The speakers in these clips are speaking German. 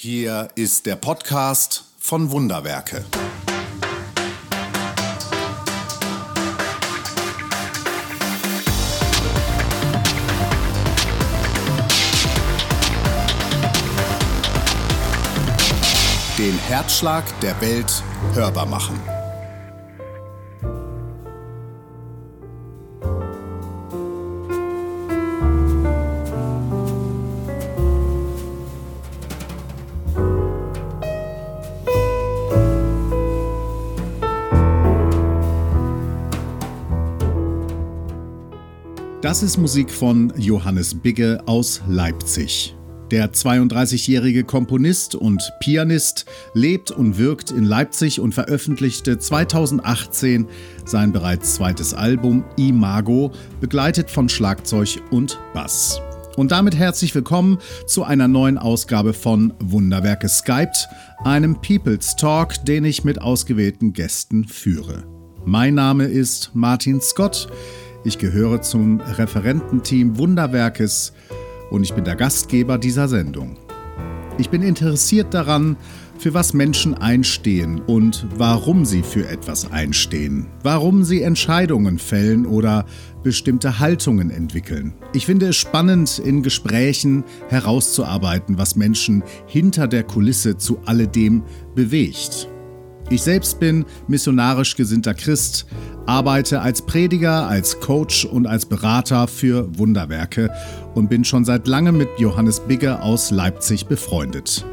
Hier ist der Podcast von Wunderwerke. Den Herzschlag der Welt hörbar machen. Das ist Musik von Johannes Bigge aus Leipzig. Der 32-jährige Komponist und Pianist lebt und wirkt in Leipzig und veröffentlichte 2018 sein bereits zweites Album Imago, begleitet von Schlagzeug und Bass. Und damit herzlich willkommen zu einer neuen Ausgabe von Wunderwerke Skyped, einem People's Talk, den ich mit ausgewählten Gästen führe. Mein Name ist Martin Scott. Ich gehöre zum Referententeam Wunderwerkes und ich bin der Gastgeber dieser Sendung. Ich bin interessiert daran, für was Menschen einstehen und warum sie für etwas einstehen, warum sie Entscheidungen fällen oder bestimmte Haltungen entwickeln. Ich finde es spannend, in Gesprächen herauszuarbeiten, was Menschen hinter der Kulisse zu alledem bewegt. Ich selbst bin missionarisch gesinnter Christ, arbeite als Prediger, als Coach und als Berater für Wunderwerke und bin schon seit langem mit Johannes Bigge aus Leipzig befreundet.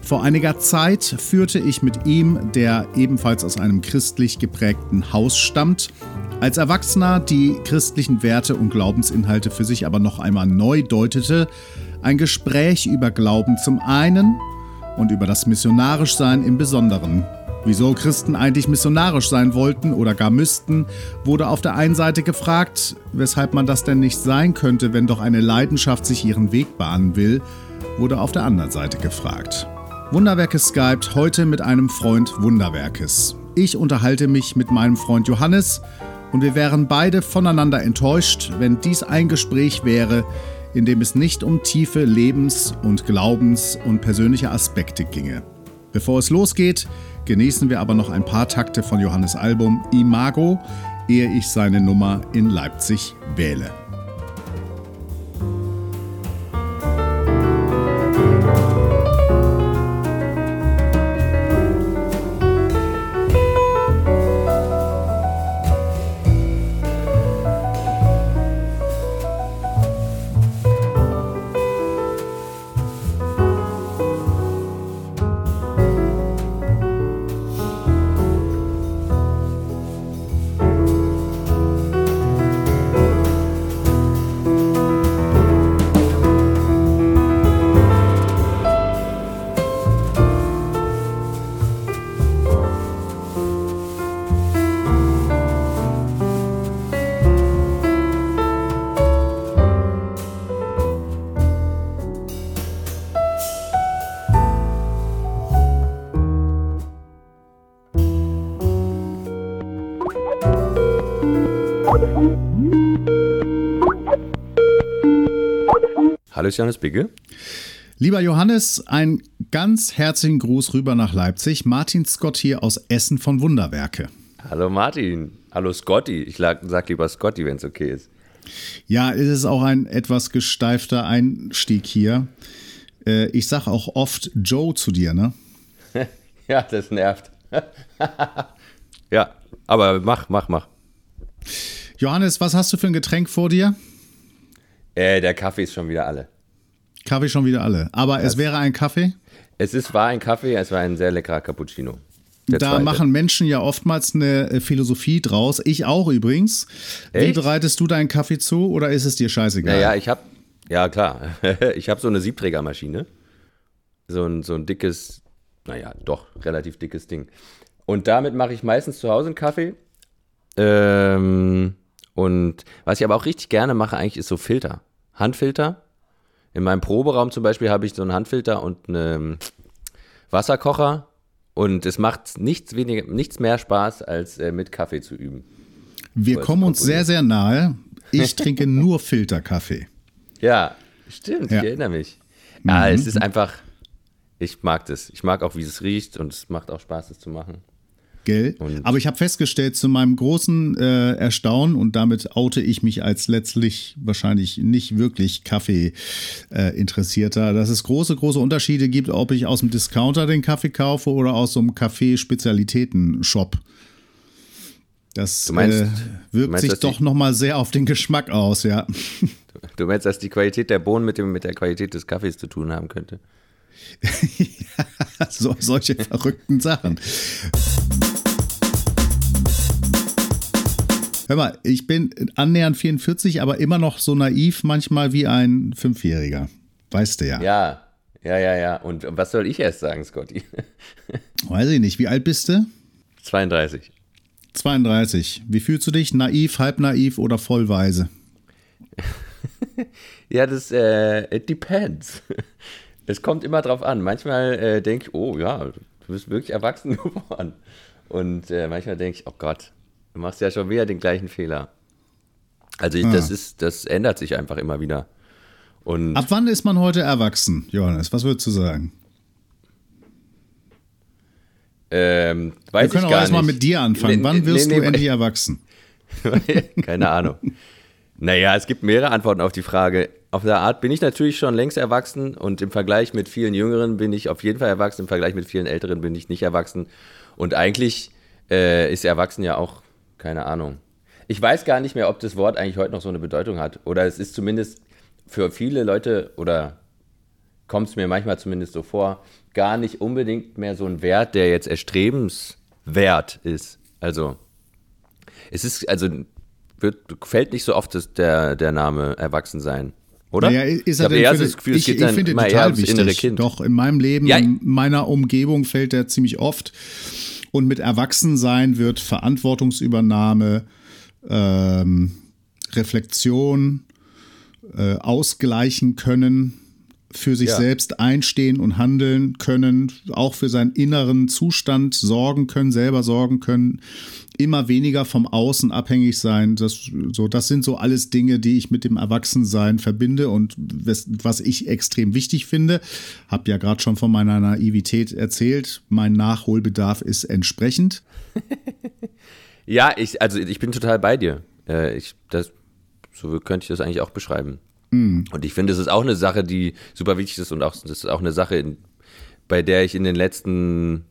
Vor einiger Zeit führte ich mit ihm, der ebenfalls aus einem christlich geprägten Haus stammt, als Erwachsener die christlichen Werte und Glaubensinhalte für sich aber noch einmal neu deutete, ein Gespräch über Glauben zum einen und über das Missionarischsein im Besonderen. Wieso Christen eigentlich missionarisch sein wollten oder gar müssten, wurde auf der einen Seite gefragt, weshalb man das denn nicht sein könnte, wenn doch eine Leidenschaft sich ihren Weg bahnen will, wurde auf der anderen Seite gefragt. Wunderwerke skypt heute mit einem Freund Wunderwerkes. Ich unterhalte mich mit meinem Freund Johannes und wir wären beide voneinander enttäuscht, wenn dies ein Gespräch wäre, in dem es nicht um tiefe Lebens- und Glaubens- und persönliche Aspekte ginge. Bevor es losgeht, genießen wir aber noch ein paar Takte von Johannes Album Imago, ehe ich seine Nummer in Leipzig wähle. Hallo, Johannes Bigge. Lieber Johannes, einen ganz herzlichen Gruß rüber nach Leipzig. Martin Scott hier aus Essen von Wunderwerke. Hallo Martin. Hallo Scotty. Ich sag lieber Scotty, wenn es okay ist. Ja, es ist auch ein etwas gesteifter Einstieg hier. Äh, ich sag auch oft Joe zu dir, ne? ja, das nervt. ja, aber mach, mach, mach. Johannes, was hast du für ein Getränk vor dir? Äh, der Kaffee ist schon wieder alle. Kaffee schon wieder alle. Aber das es wäre ein Kaffee? Es ist, war ein Kaffee, es war ein sehr leckerer Cappuccino. Da zweite. machen Menschen ja oftmals eine äh, Philosophie draus. Ich auch übrigens. Echt? Wie bereitest du deinen Kaffee zu oder ist es dir scheißegal? Naja, ich habe, ja klar, ich habe so eine Siebträgermaschine. So ein, so ein dickes, naja, doch, relativ dickes Ding. Und damit mache ich meistens zu Hause einen Kaffee. Ähm, und was ich aber auch richtig gerne mache, eigentlich ist so Filter. Handfilter. In meinem Proberaum zum Beispiel habe ich so einen Handfilter und einen Wasserkocher. Und es macht nichts, weniger, nichts mehr Spaß, als äh, mit Kaffee zu üben. Wir kommen uns sehr, sehr nahe. Ich trinke nur Filterkaffee. Ja, stimmt, ja. ich erinnere mich. Ja, mhm. es ist einfach, Ich mag das. Ich mag auch, wie es riecht und es macht auch Spaß, es zu machen. Gell? Aber ich habe festgestellt, zu meinem großen äh, Erstaunen, und damit oute ich mich als letztlich wahrscheinlich nicht wirklich Kaffee-Interessierter, äh, dass es große, große Unterschiede gibt, ob ich aus dem Discounter den Kaffee kaufe oder aus so einem Kaffee-Spezialitäten-Shop. Das meinst, äh, wirkt meinst, sich doch nochmal sehr auf den Geschmack aus, ja. Du meinst, dass die Qualität der Bohnen mit, dem, mit der Qualität des Kaffees zu tun haben könnte? ja, so, solche verrückten Sachen. Hör mal, ich bin annähernd 44, aber immer noch so naiv manchmal wie ein Fünfjähriger. Weißt du ja. Ja, ja, ja, ja. Und was soll ich erst sagen, Scotty? Weiß ich nicht. Wie alt bist du? 32. 32. Wie fühlst du dich? Naiv, halb naiv oder vollweise? ja, das äh, it depends. Es kommt immer drauf an. Manchmal äh, denke ich, oh ja, du bist wirklich erwachsen geworden. Und äh, manchmal denke ich, oh Gott, du machst ja schon wieder den gleichen Fehler. Also ich, ah. das ist, das ändert sich einfach immer wieder. Und Ab wann ist man heute erwachsen, Johannes? Was würdest du sagen? Ähm, weiß Wir können ich auch erstmal mit dir anfangen. Nee, wann wirst nee, nee, du endlich erwachsen? Keine Ahnung. Naja, es gibt mehrere Antworten auf die Frage. Auf der Art bin ich natürlich schon längst erwachsen und im Vergleich mit vielen Jüngeren bin ich auf jeden Fall erwachsen, im Vergleich mit vielen Älteren bin ich nicht erwachsen. Und eigentlich äh, ist erwachsen ja auch, keine Ahnung. Ich weiß gar nicht mehr, ob das Wort eigentlich heute noch so eine Bedeutung hat. Oder es ist zumindest für viele Leute, oder kommt es mir manchmal zumindest so vor, gar nicht unbedingt mehr so ein Wert, der jetzt erstrebenswert ist. Also, es ist, also wird, fällt nicht so oft das, der, der Name Erwachsensein. Oder? Naja, ist er ich das Gefühl, geht dann ich eher ums innere Kind. Doch, in meinem Leben, ja. in meiner Umgebung fällt er ziemlich oft. Und mit Erwachsensein wird Verantwortungsübernahme, ähm, Reflexion, äh, ausgleichen können, für sich ja. selbst einstehen und handeln können, auch für seinen inneren Zustand sorgen können, selber sorgen können, immer weniger vom Außen abhängig sein. Das, so, das sind so alles Dinge, die ich mit dem Erwachsensein verbinde und was, was ich extrem wichtig finde. Hab ja gerade schon von meiner Naivität erzählt. Mein Nachholbedarf ist entsprechend. ja, ich, also ich bin total bei dir. Äh, ich, das, so könnte ich das eigentlich auch beschreiben. Mhm. Und ich finde, es ist auch eine Sache, die super wichtig ist und auch, das ist auch eine Sache, in, bei der ich in den letzten,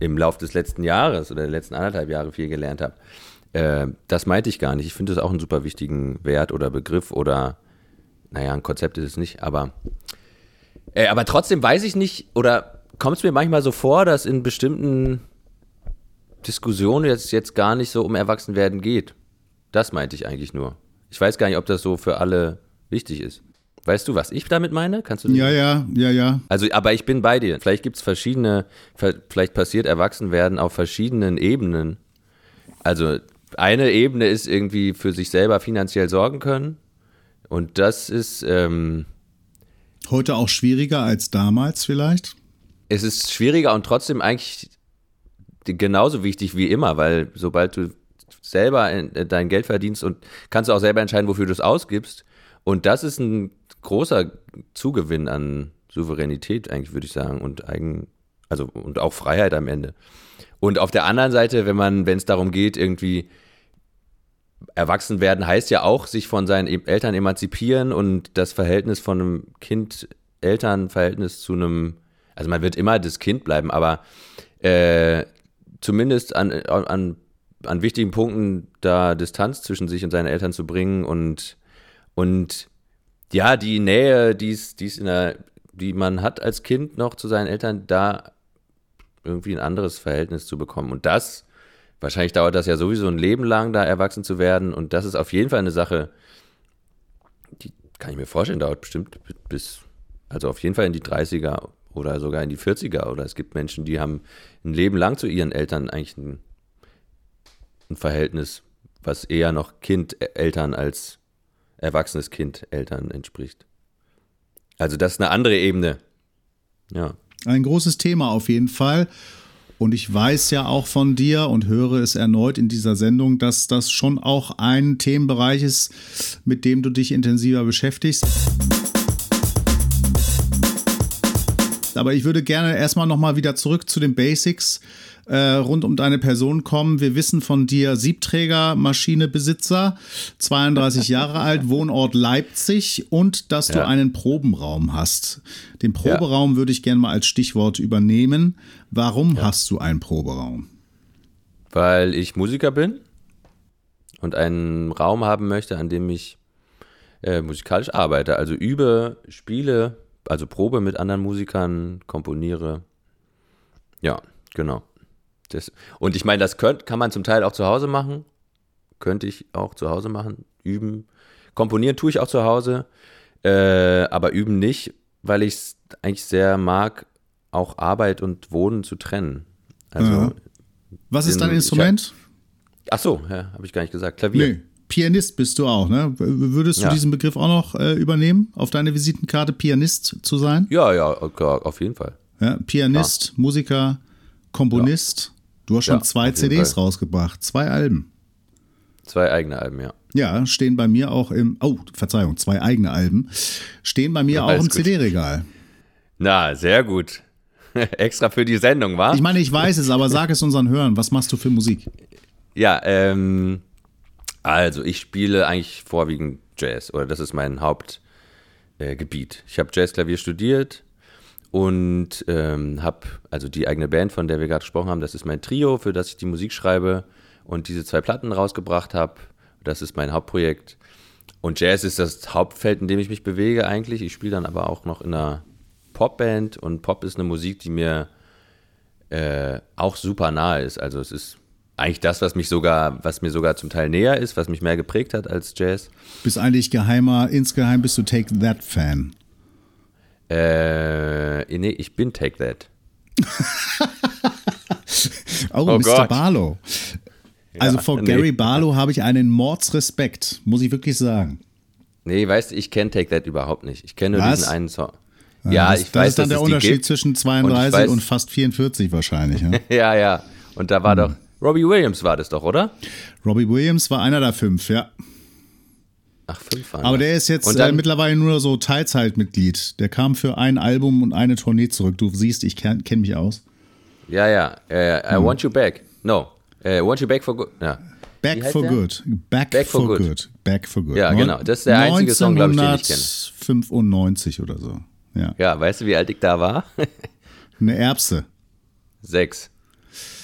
im Lauf des letzten Jahres oder der letzten anderthalb Jahre viel gelernt habe. Äh, das meinte ich gar nicht. Ich finde das auch einen super wichtigen Wert oder Begriff oder, naja, ein Konzept ist es nicht, aber, äh, aber trotzdem weiß ich nicht oder kommt es mir manchmal so vor, dass in bestimmten Diskussionen jetzt, jetzt gar nicht so um Erwachsenwerden geht. Das meinte ich eigentlich nur. Ich weiß gar nicht, ob das so für alle wichtig ist. Weißt du, was ich damit meine? Kannst du Ja, ja, ja, ja. Also, aber ich bin bei dir. Vielleicht gibt es verschiedene, vielleicht passiert Erwachsenwerden auf verschiedenen Ebenen. Also, eine Ebene ist irgendwie für sich selber finanziell sorgen können. Und das ist. Ähm, Heute auch schwieriger als damals vielleicht? Es ist schwieriger und trotzdem eigentlich genauso wichtig wie immer, weil sobald du selber dein Geld verdienst und kannst du auch selber entscheiden, wofür du es ausgibst, und das ist ein großer Zugewinn an Souveränität, eigentlich, würde ich sagen, und eigen, also und auch Freiheit am Ende. Und auf der anderen Seite, wenn man, wenn es darum geht, irgendwie erwachsen werden, heißt ja auch, sich von seinen e-, Eltern emanzipieren und das Verhältnis von einem Kind-Eltern-Verhältnis zu einem, also man wird immer das Kind bleiben, aber äh, zumindest an, an, an wichtigen Punkten da Distanz zwischen sich und seinen Eltern zu bringen und und ja, die Nähe, die's, die's in der, die man hat als Kind noch zu seinen Eltern, da irgendwie ein anderes Verhältnis zu bekommen. Und das, wahrscheinlich dauert das ja sowieso ein Leben lang, da erwachsen zu werden. Und das ist auf jeden Fall eine Sache, die kann ich mir vorstellen, dauert bestimmt bis, also auf jeden Fall in die 30er oder sogar in die 40er. Oder es gibt Menschen, die haben ein Leben lang zu ihren Eltern eigentlich ein, ein Verhältnis, was eher noch Kind-Eltern als erwachsenes Kind Eltern entspricht. Also das ist eine andere Ebene. Ja. Ein großes Thema auf jeden Fall. Und ich weiß ja auch von dir und höre es erneut in dieser Sendung, dass das schon auch ein Themenbereich ist, mit dem du dich intensiver beschäftigst. Aber ich würde gerne erstmal nochmal wieder zurück zu den Basics äh, rund um deine Person kommen. Wir wissen von dir Siebträger-Maschinebesitzer, 32 Jahre alt, Wohnort Leipzig und dass du Ja. einen Probenraum hast. Den Proberaum würde ich gerne mal als Stichwort übernehmen. Warum hast du einen Proberaum? Weil ich Musiker bin und einen Raum haben möchte, an dem ich äh, musikalisch arbeite. Also übe, spiele, also probe mit anderen Musikern, komponiere. Ja, genau. Das, und ich meine, das könnt, kann man zum Teil auch zu Hause machen. Könnte ich auch zu Hause machen, üben. Komponieren tue ich auch zu Hause, äh, aber üben nicht, weil ich es eigentlich sehr mag, auch Arbeit und Wohnen zu trennen. Also, Ja. Was ist dein Instrument? ach so, ja, habe ich gar nicht gesagt. Klavier. Nee, Pianist bist du auch, ne? Würdest du Ja. diesen Begriff auch noch äh, übernehmen, auf deine Visitenkarte Pianist zu sein? Ja, ja, okay, auf jeden Fall. Ja, Pianist, Musiker, Komponist. Du hast schon Ja, zwei CDs Fall. rausgebracht, zwei Alben. Zwei eigene Alben, ja. Ja, stehen bei mir auch im, oh, Verzeihung, zwei eigene Alben, stehen bei mir Ja, auch im. CD-Regal. Na, sehr gut. Extra für die Sendung, war? Ich meine, ich weiß es, aber sag es unseren Hörern, was machst du für Musik? Ja, ähm, also ich spiele eigentlich vorwiegend Jazz oder das ist mein Hauptgebiet. Äh, ich habe Jazzklavier studiert und ähm, habe also die eigene Band, von der wir gerade gesprochen haben, das ist mein Trio, für das ich die Musik schreibe und diese zwei Platten rausgebracht habe. Das ist mein Hauptprojekt. Und Jazz ist das Hauptfeld, in dem ich mich bewege eigentlich. Ich spiele dann aber auch noch in einer Popband und Pop ist eine Musik, die mir äh, auch super nahe ist. Also es ist eigentlich das, was mich sogar, was mir sogar zum Teil näher ist, was mich mehr geprägt hat als Jazz. Bist eigentlich geheimer, insgeheim bist du Take That Fan. Äh, nee, ich bin Take That. Oh, Oh Mr. Gott. Barlow. Also Ja, vor nee. Gary Barlow habe ich einen Mordsrespekt, muss ich wirklich sagen. Nee, weißt du, ich kenne Take That überhaupt nicht. Ich kenne nur Was? diesen einen Song. Ja, das, ich das weiß, ist dann der Unterschied zwischen Und ich 32 und, weiß- fast 44 wahrscheinlich. Ja? Ja, ja. Und da war doch Robbie Williams war das doch, oder? Robbie Williams war einer der fünf, ja. Ach, fünf waren Aber der ist jetzt äh, dann, mittlerweile nur so Teilzeitmitglied. Der kam für ein Album und eine Tournee zurück. Du siehst, ich kenne kenn mich aus. Ja, ja. Äh, Hm. I want you back. No. Äh, want you back for good. Ja. Back for der? good. Back, Back for, for good. good. Back for good. Ja, genau. Das ist der einzige Song, glaub ich, den ich kenne. 1995 oder so. Ja. Ja, weißt du, wie alt ich da war? Eine Erbse. Sechs.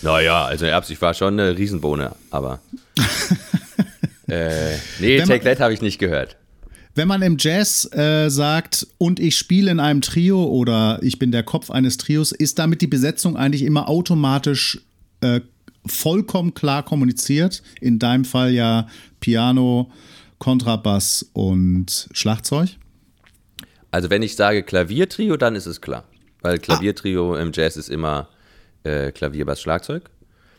Naja, also Erbs, ich war schon eine Riesenbohne, aber. äh, nee, Wenn Take That habe ich nicht gehört. Wenn man im Jazz äh, sagt, und ich spiele in einem Trio oder ich bin der Kopf eines Trios, ist damit die Besetzung eigentlich immer automatisch äh, vollkommen klar kommuniziert. In deinem Fall ja Piano, Kontrabass und Schlagzeug. Also, wenn ich sage Klaviertrio, dann ist es klar. Weil Klaviertrio im Jazz ist immer äh, Klavier, Bass, Schlagzeug.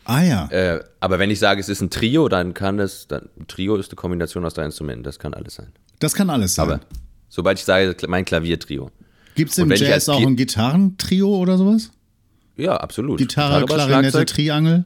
Ah ja. Äh, aber wenn ich sage, es ist ein Trio, dann kann es, dann, Trio ist eine Kombination aus drei Instrumenten, das kann alles sein. Das kann alles sein. Aber sobald ich sage, mein Klaviertrio. Gibt es im Jazz auch ein Gitarrentrio oder sowas? Ja, absolut. Gitarre, Bass, Klarinette, Schlagzeug. Triangel?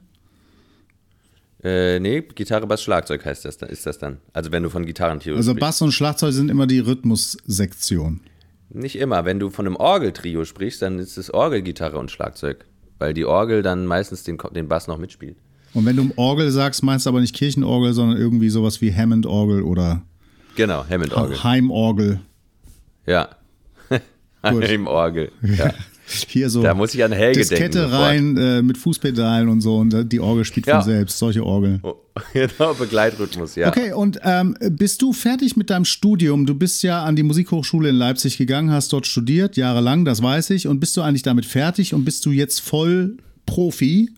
Äh, nee, Gitarre, Bass, Schlagzeug heißt das, ist das dann. Also wenn du von Gitarrentrio Also sprichst. Bass und Schlagzeug sind immer die Rhythmussektion. Nicht immer. Wenn du von einem Orgeltrio sprichst, dann ist es Orgel, Gitarre und Schlagzeug. Weil die Orgel dann meistens den, den Bass noch mitspielt. Und wenn du Orgel sagst, meinst du aber nicht Kirchenorgel, sondern irgendwie sowas wie Hammond-Orgel oder Genau, Hammond-Orgel. Heimorgel. Ja. Im Orgel. Ja. Hier so Da muss ich an Helge Diskette denken. rein äh, mit Fußpedalen und so und die Orgel spielt Ja. von selbst, solche Orgeln. Oh, genau, Begleitrhythmus, ja. Okay, und ähm, bist du fertig mit deinem Studium? Du bist ja an die Musikhochschule in Leipzig gegangen, hast dort studiert, jahrelang, das weiß ich. Und bist du eigentlich damit fertig und bist du jetzt voll Profi?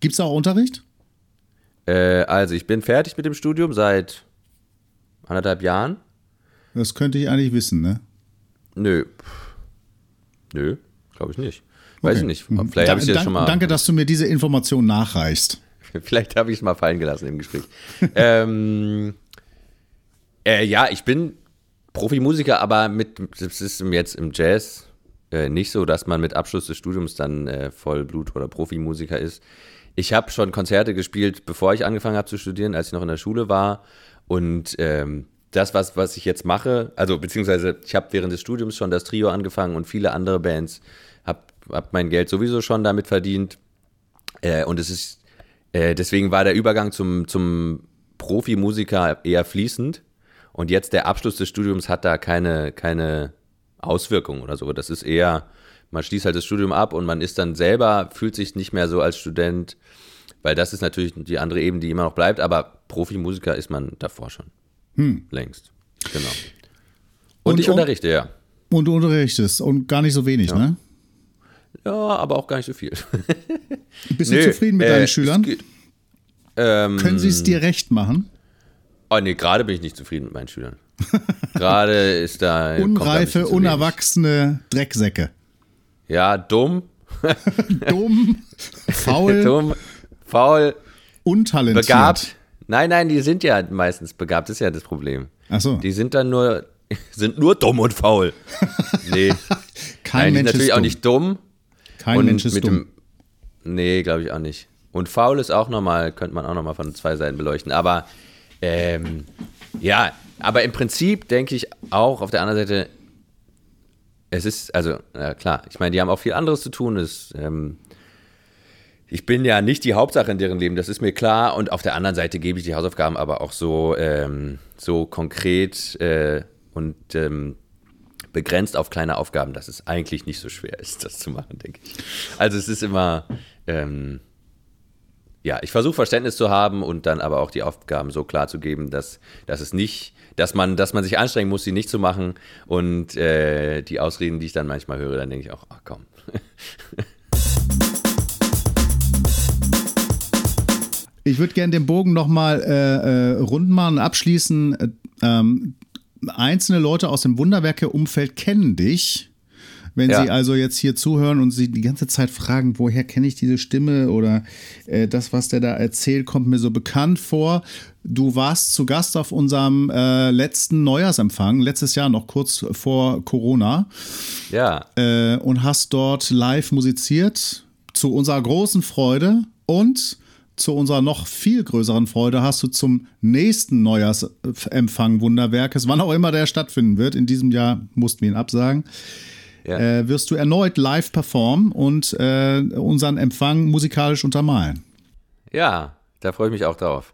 Gibt es auch Unterricht? Äh, also, ich bin fertig mit dem Studium seit anderthalb Jahren. Das könnte ich eigentlich wissen, ne? Nö. Nö, glaube ich nicht. Weiß ich nicht. Vielleicht habe ich Da- es ja schon mal. Danke, dass du mir diese Information nachreichst. Vielleicht habe ich es mal fallen gelassen im Gespräch. ähm, äh, ja, ich bin Profimusiker, aber mit, das ist jetzt im Jazz äh, nicht so, dass man mit Abschluss des Studiums dann äh, Vollblut- oder Profimusiker ist. Ich habe schon Konzerte gespielt, bevor ich angefangen habe zu studieren, als ich noch in der Schule war. Und ähm, das, was, was ich jetzt mache, also beziehungsweise ich habe während des Studiums schon das Trio angefangen und viele andere Bands, habe hab mein Geld sowieso schon damit verdient. Äh, und es ist, äh, deswegen war der Übergang zum, zum Profimusiker eher fließend. Und jetzt der Abschluss des Studiums hat da keine, keine Auswirkungen oder so. Das ist eher, man schließt halt das Studium ab und man ist dann selber, fühlt sich nicht mehr so als Student, weil das ist natürlich die andere Ebene, die immer noch bleibt, aber Profimusiker ist man davor schon. Hm. Längst. Genau. Und, und ich unterrichte, ja. Und du unterrichtest und gar nicht so wenig, ja. ne? Ja, aber auch gar nicht so viel. Bist du nee, zufrieden mit äh, deinen Schülern? Geht, ähm, Können sie es dir recht machen? Oh nee, gerade bin ich nicht zufrieden mit meinen Schülern. gerade ist da. Unreife, unerwachsene Drecksäcke. Ja, dumm. dumm, faul. dumm, faul. Untalentiert. Begabt. Nein, nein, die sind ja meistens begabt, das ist ja das Problem. Ach so. Die sind dann nur, sind nur dumm und faul. Nee. Kein nein, Mensch die sind natürlich ist auch dumm. nicht dumm. Kein und Mensch ist mit dumm. Dem, nee, glaube ich auch nicht. Und faul ist auch nochmal, könnte man auch nochmal von zwei Seiten beleuchten. Aber ähm, ja, aber im Prinzip denke ich auch auf der anderen Seite, es ist, also, ja klar, ich meine, die haben auch viel anderes zu tun. Es, ähm, ich bin ja nicht die Hauptsache in deren Leben, das ist mir klar. Und auf der anderen Seite gebe ich die Hausaufgaben aber auch so, ähm, so konkret äh, und ähm, begrenzt auf kleine Aufgaben, dass es eigentlich nicht so schwer ist, das zu machen, denke ich. Also es ist immer, ähm, ja, ich versuche Verständnis zu haben und dann aber auch die Aufgaben so klar zu geben, dass, dass es nicht, dass man, dass man sich anstrengen muss, sie nicht zu machen. Und äh, die Ausreden, die ich dann manchmal höre, dann denke ich auch, ach komm. Ich würde gerne den Bogen nochmal äh, äh, rund machen, abschließen. Äh, ähm, einzelne Leute aus dem Wunderwerke-Umfeld kennen dich. Wenn Ja. sie also jetzt hier zuhören und sie die ganze Zeit fragen, woher kenne ich diese Stimme oder äh, das, was der da erzählt, kommt mir so bekannt vor. Du warst zu Gast auf unserem äh, letzten Neujahrsempfang, letztes Jahr noch kurz vor Corona Ja, äh, und hast dort live musiziert. Zu unserer großen Freude und zu unserer noch viel größeren Freude hast du zum nächsten Neujahrsempfang Wunderwerkes, wann auch immer der stattfinden wird, in diesem Jahr mussten wir ihn absagen, ja. äh, wirst du erneut live performen und äh, unseren Empfang musikalisch untermalen. ja, da freue ich mich auch drauf.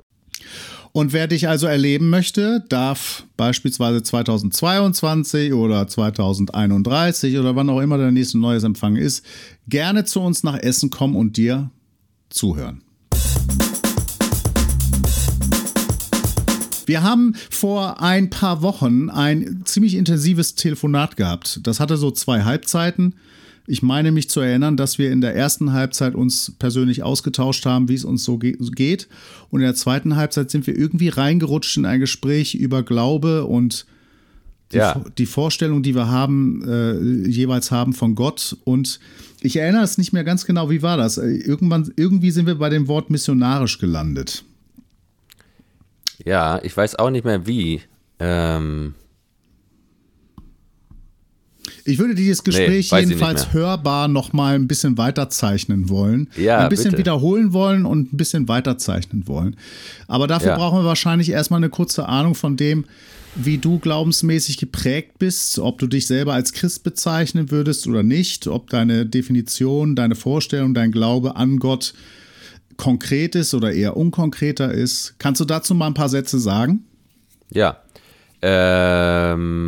Und wer dich also erleben möchte, darf beispielsweise 2022 oder 2031 oder wann auch immer der nächste neues Empfang ist, gerne zu uns nach Essen kommen und dir zuhören. Wir haben vor ein paar Wochen ein ziemlich intensives Telefonat gehabt. Das hatte so zwei Halbzeiten. Ich meine mich zu erinnern, dass wir in der ersten Halbzeit uns persönlich ausgetauscht haben, wie es uns so ge geht. Und in der zweiten Halbzeit sind wir irgendwie reingerutscht in ein Gespräch über Glaube und die, Ja. die Vorstellung, die wir haben, äh, jeweils haben von Gott. Und ich erinnere es nicht mehr ganz genau, wie war das? Äh, Irgendwann, irgendwie sind wir bei dem Wort missionarisch gelandet. Ja, ich weiß auch nicht mehr wie. Ähm, Ich würde dieses Gespräch nicht jedenfalls hörbar noch mal ein bisschen weiterzeichnen wollen. Ja, ein bisschen bitte. wiederholen wollen und ein bisschen weiterzeichnen wollen. Aber dafür Ja. brauchen wir wahrscheinlich erstmal eine kurze Ahnung von dem, wie du glaubensmäßig geprägt bist, ob du dich selber als Christ bezeichnen würdest oder nicht, ob deine Definition, deine Vorstellung, dein Glaube an Gott konkret ist oder eher unkonkreter ist. Kannst du dazu mal ein paar Sätze sagen? Ja. Ähm,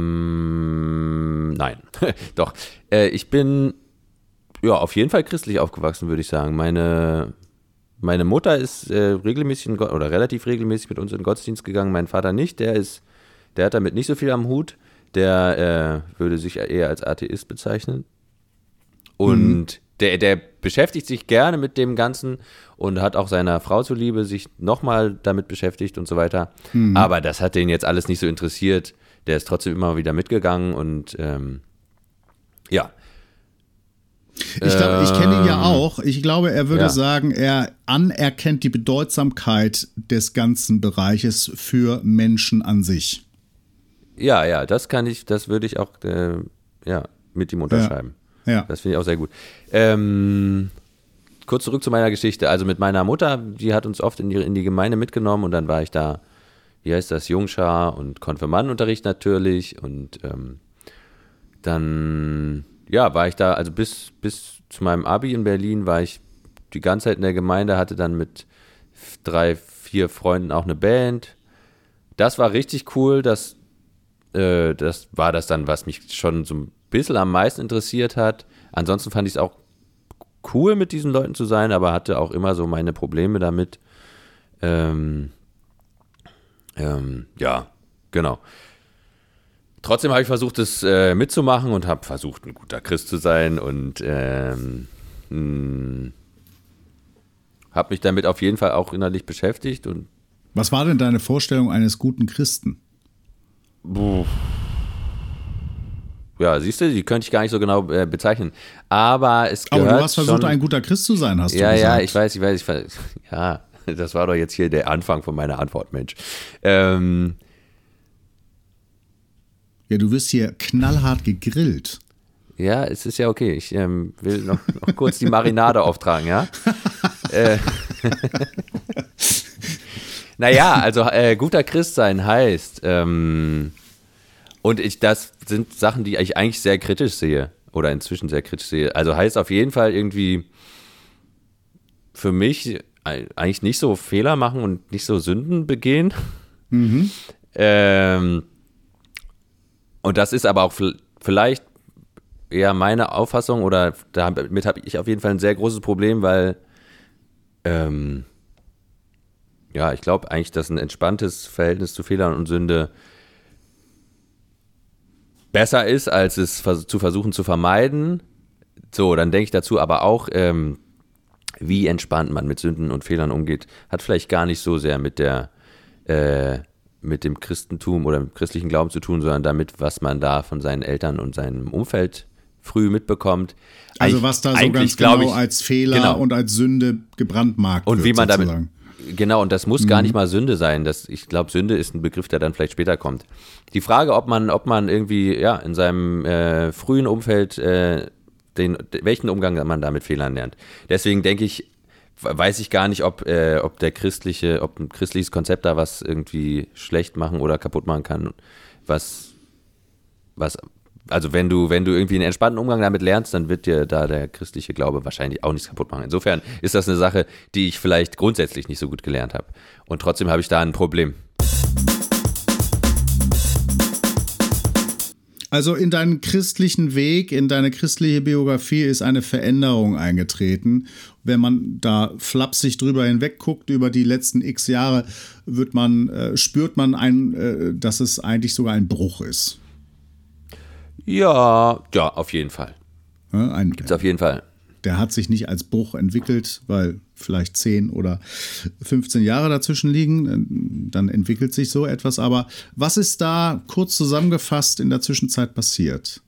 nein, doch. Äh, ich bin ja auf jeden Fall christlich aufgewachsen, würde ich sagen. Meine, meine Mutter ist äh, regelmäßig in, oder relativ regelmäßig mit uns in den Gottesdienst gegangen. Mein Vater nicht. Der ist, der hat damit nicht so viel am Hut. Der äh, würde sich eher als Atheist bezeichnen. Und der, der beschäftigt sich gerne mit dem Ganzen und hat auch seiner Frau zuliebe sich nochmal damit beschäftigt und so weiter. Aber das hat den jetzt alles nicht so interessiert. Der ist trotzdem immer wieder mitgegangen und ähm, ja. Ich ich kenne ihn ja Ähm, auch. Ich glaube, er würde ja. sagen, er anerkennt die Bedeutsamkeit des ganzen Bereiches für Menschen an sich. Ja, ja, das kann ich, das würde ich auch äh, ja, mit ihm unterschreiben. Ja. Das finde ich auch sehr gut. Ähm, kurz zurück zu meiner Geschichte. Also mit meiner Mutter, die hat uns oft in die, in die Gemeinde mitgenommen und dann war ich da wie heißt das, Jungschar und Konfirmandenunterricht natürlich. Und ähm, dann, ja, war ich da, also bis, bis zu meinem Abi in Berlin war ich die ganze Zeit in der Gemeinde, hatte dann mit drei, vier Freunden auch eine Band. Das war richtig cool, das, äh, das war das dann, was mich schon so ein bisschen am meisten interessiert hat. Ansonsten fand ich es auch cool, mit diesen Leuten zu sein, aber hatte auch immer so meine Probleme damit. Ähm, ähm, ja, genau. Trotzdem habe ich versucht, es äh, mitzumachen und habe versucht, ein guter Christ zu sein und ähm, hm, habe mich damit auf jeden Fall auch innerlich beschäftigt. Und Was war denn deine Vorstellung eines guten Christen? Puh. Ja, siehst du, die könnte ich gar nicht so genau äh, bezeichnen. Aber es gehört Aber du hast versucht, schon, ein guter Christ zu sein, hast ja, du gesagt. Ja, ich weiß, ich weiß, ich weiß. Ja, das war doch jetzt hier der Anfang von meiner Antwort, Mensch. Ähm, Ja, du wirst hier knallhart gegrillt. ja, es ist ja okay. Ich ähm, will noch, noch kurz die Marinade auftragen, ja? äh, naja, also äh, guter Christ sein heißt, ähm, und ich, das sind Sachen, die ich eigentlich sehr kritisch sehe oder inzwischen sehr kritisch sehe. Also heißt auf jeden Fall irgendwie für mich eigentlich nicht so Fehler machen und nicht so Sünden begehen. Ähm, und das ist aber auch vielleicht eher meine Auffassung oder damit habe ich auf jeden Fall ein sehr großes Problem, weil ähm, ja, ich glaube eigentlich, dass ein entspanntes Verhältnis zu Fehlern und Sünde besser ist, als es zu versuchen zu vermeiden. So, dann denke ich dazu aber auch, ähm, wie entspannt man mit Sünden und Fehlern umgeht, hat vielleicht gar nicht so sehr mit der äh, mit dem Christentum oder mit christlichen Glauben zu tun, sondern damit, was man da von seinen Eltern und seinem Umfeld früh mitbekommt. Also was da so ganz genau ich- als Fehler genau. und als Sünde gebrandmarkt Und wird, wie man damit. Genau, und das muss Mhm. gar nicht mal Sünde sein. Das, ich glaube, Sünde ist ein Begriff, der dann vielleicht später kommt. Die Frage, ob man, ob man irgendwie, ja, in seinem äh, frühen Umfeld äh, den, welchen Umgang man da mit Fehlern lernt. Deswegen denke ich, weiß ich gar nicht, ob, äh, ob der christliche, ob ein christliches Konzept da was irgendwie schlecht machen oder kaputt machen kann. Was, was, also wenn du, wenn du irgendwie einen entspannten Umgang damit lernst, dann wird dir da der christliche Glaube wahrscheinlich auch nichts kaputt machen. Insofern ist das eine Sache, die ich vielleicht grundsätzlich nicht so gut gelernt habe. Und trotzdem habe ich da ein Problem. Also in deinen christlichen Weg, in deine christliche Biografie ist eine Veränderung eingetreten. Wenn man da flapsig drüber hinweg guckt über die letzten x Jahre, wird man, äh, spürt man ein, äh, dass es eigentlich sogar ein Bruch ist. Ja, ja, auf jeden Fall. Ja, ein, Ist auf jeden Fall. der hat sich nicht als Bruch entwickelt, weil vielleicht 10 oder 15 Jahre dazwischen liegen. Dann entwickelt sich so etwas. Aber was ist da kurz zusammengefasst in der Zwischenzeit passiert?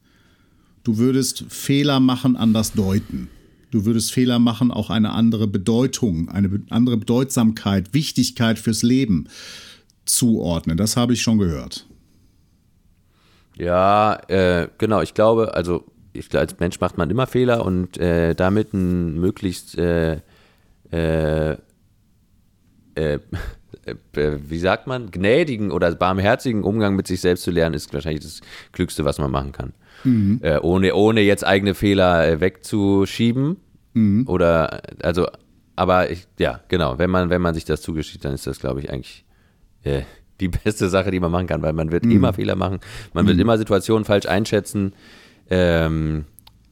Du würdest Fehler machen, anders deuten. Du würdest Fehler machen, auch eine andere Bedeutung, eine andere Bedeutsamkeit, Wichtigkeit fürs Leben zuordnen. Das habe ich schon gehört. Ja, äh, genau. Ich glaube, also ich, als Mensch macht man immer Fehler und äh, damit ein möglichst, äh, äh, äh, äh, wie sagt man, gnädigen oder barmherzigen Umgang mit sich selbst zu lernen, ist wahrscheinlich das Klügste, was man machen kann. Äh, ohne, ohne jetzt eigene Fehler wegzuschieben. Oder, also, aber ich, ja, genau, wenn man, wenn man sich das zugesteht, dann ist das, glaube ich, eigentlich die beste Sache, die man machen kann, weil man wird immer Fehler machen, man wird immer Situationen falsch einschätzen. Ähm,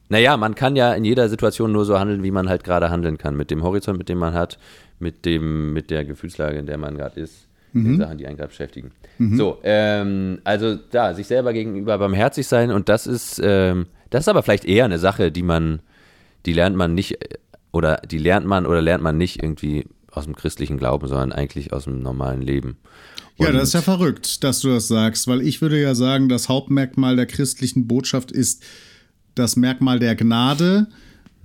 naja, man kann ja in jeder Situation nur so handeln, wie man halt gerade handeln kann, mit dem Horizont, mit dem man hat, mit dem, mit der Gefühlslage, in der man gerade ist, den Sachen, die einen gerade beschäftigen. So, ähm, also da, sich selber gegenüber barmherzig sein und das ist, ähm, das ist aber vielleicht eher eine Sache, die man, die lernt man nicht, äh, oder die lernt man oder lernt man nicht irgendwie aus dem christlichen Glauben, sondern eigentlich aus dem normalen Leben. Ja, Und- das ist ja verrückt, dass du das sagst, weil ich würde ja sagen, das Hauptmerkmal der christlichen Botschaft ist das Merkmal der Gnade